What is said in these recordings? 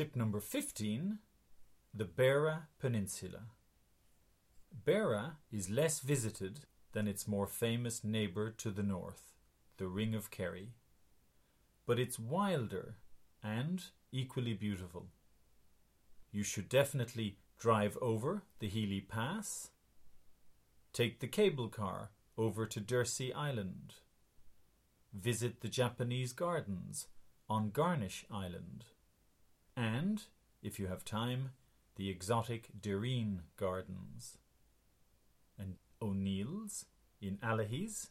Tip number 15 The Beara Peninsula. Beara is less visited than its more famous neighbour to the north, the Ring of Kerry. But it's wilder and equally beautiful. You should definitely drive over the Healy Pass, take the cable car over to Dursey Island, visit the Japanese gardens on Garnish Island, and, if you have time, the exotic Derreen Gardens, and O'Neill's in Allihies,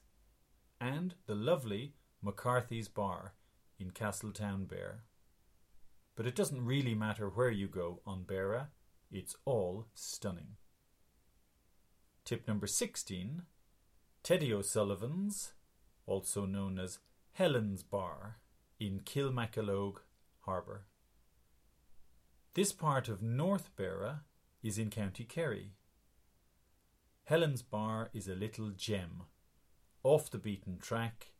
and the lovely McCarthy's Bar in Castletown Castletownbere. But it doesn't really matter where you go on Beara, it's all stunning. Tip number 16 Teddy O'Sullivan's, also known as Helen's Bar, in Kilmakilloge Harbour. This part of North Beara is in County Kerry. Helen's Bar is a little gem, off the beaten track,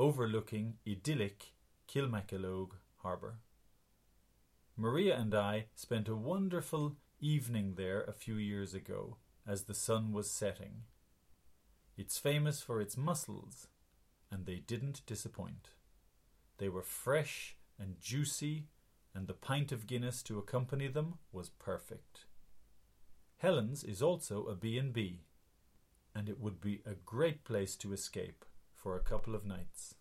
overlooking idyllic Kilmakilloge Harbour. Maria and I spent a wonderful evening there a few years ago as the sun was setting. It's famous for its mussels, and they didn't disappoint. They were fresh and juicy, and the pint of Guinness to accompany them was perfect. Helen's is also a B&B, and it would be a great place to escape for a couple of nights.